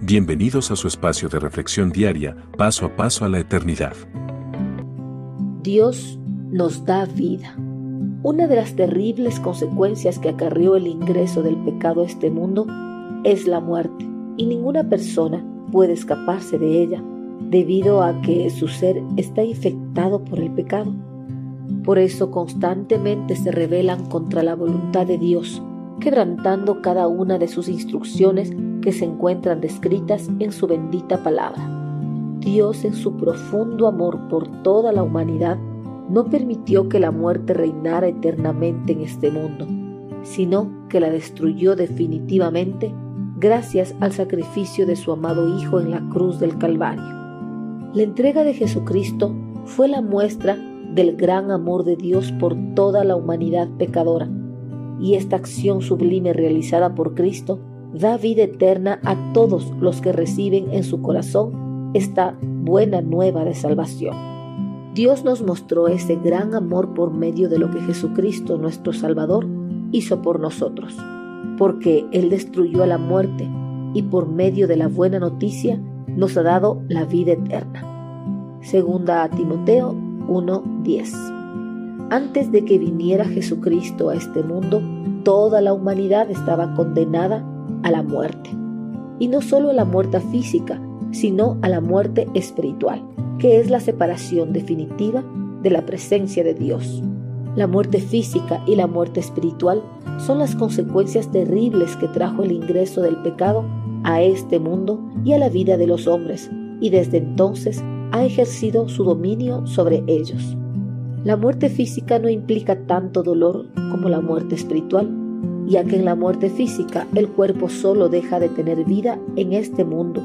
Bienvenidos a su espacio de reflexión diaria, paso a paso a la eternidad. Dios nos da vida. Una de las terribles consecuencias que acarrió el ingreso del pecado a este mundo es la muerte, y ninguna persona puede escaparse de ella, debido a que su ser está infectado por el pecado. Por eso constantemente se rebelan contra la voluntad de Dios, quebrantando cada una de sus instrucciones que se encuentran descritas en su bendita palabra. Dios en su profundo amor por toda la humanidad no permitió que la muerte reinara eternamente en este mundo, sino que la destruyó definitivamente gracias al sacrificio de su amado Hijo en la cruz del Calvario. La entrega de Jesucristo fue la muestra del gran amor de Dios por toda la humanidad pecadora, y esta acción sublime realizada por Cristo da vida eterna a todos los que reciben en su corazón esta buena nueva de salvación. Dios nos mostró ese gran amor por medio de lo que Jesucristo nuestro Salvador hizo por nosotros, porque Él destruyó a la muerte y por medio de la buena noticia nos ha dado la vida eterna. Segunda a Timoteo 1:10. Antes de que viniera Jesucristo a este mundo, toda la humanidad estaba condenada a la muerte. Y no solo a la muerte física, sino a la muerte espiritual, que es la separación definitiva de la presencia de Dios. La muerte física y la muerte espiritual son las consecuencias terribles que trajo el ingreso del pecado a este mundo y a la vida de los hombres, y desde entonces ha ejercido su dominio sobre ellos. La muerte física no implica tanto dolor como la muerte espiritual, ya que en la muerte física el cuerpo solo deja de tener vida en este mundo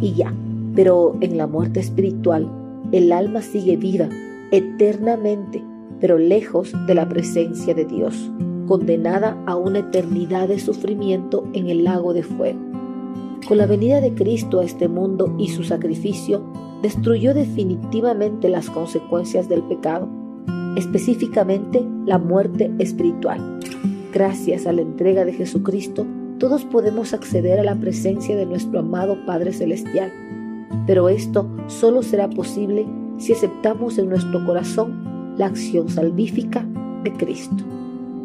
y ya, pero en la muerte espiritual el alma sigue viva eternamente, pero lejos de la presencia de Dios, condenada a una eternidad de sufrimiento en el lago de fuego. Con la venida de Cristo a este mundo y su sacrificio, destruyó definitivamente las consecuencias del pecado, específicamente la muerte espiritual. Gracias a la entrega de Jesucristo, todos podemos acceder a la presencia de nuestro amado Padre Celestial. Pero esto solo será posible si aceptamos en nuestro corazón la acción salvífica de Cristo.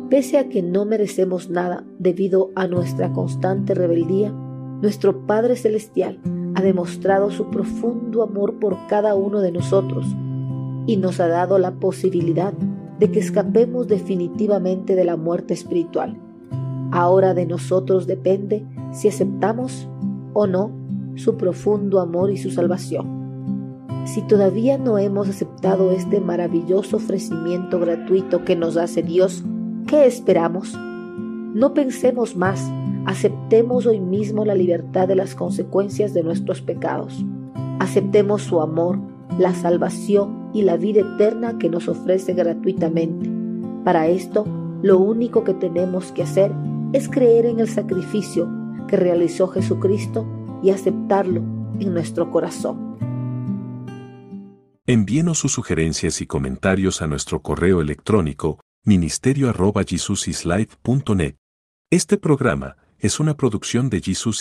Pese a que no merecemos nada debido a nuestra constante rebeldía, nuestro Padre Celestial ha demostrado su profundo amor por cada uno de nosotros y nos ha dado la posibilidad de que escapemos definitivamente de la muerte espiritual. Ahora de nosotros depende si aceptamos o no su profundo amor y su salvación. Si todavía no hemos aceptado este maravilloso ofrecimiento gratuito que nos hace Dios, ¿qué esperamos? No pensemos más, aceptemos hoy mismo la libertad de las consecuencias de nuestros pecados. Aceptemos su amor, la salvación y la vida eterna que nos ofrece gratuitamente. Para esto, lo único que tenemos que hacer es creer en el sacrificio que realizó Jesucristo y aceptarlo en nuestro corazón. Envíenos sus sugerencias y comentarios a nuestro correo electrónico ministerio.jesusislife.net. Este programa es una producción de Jesus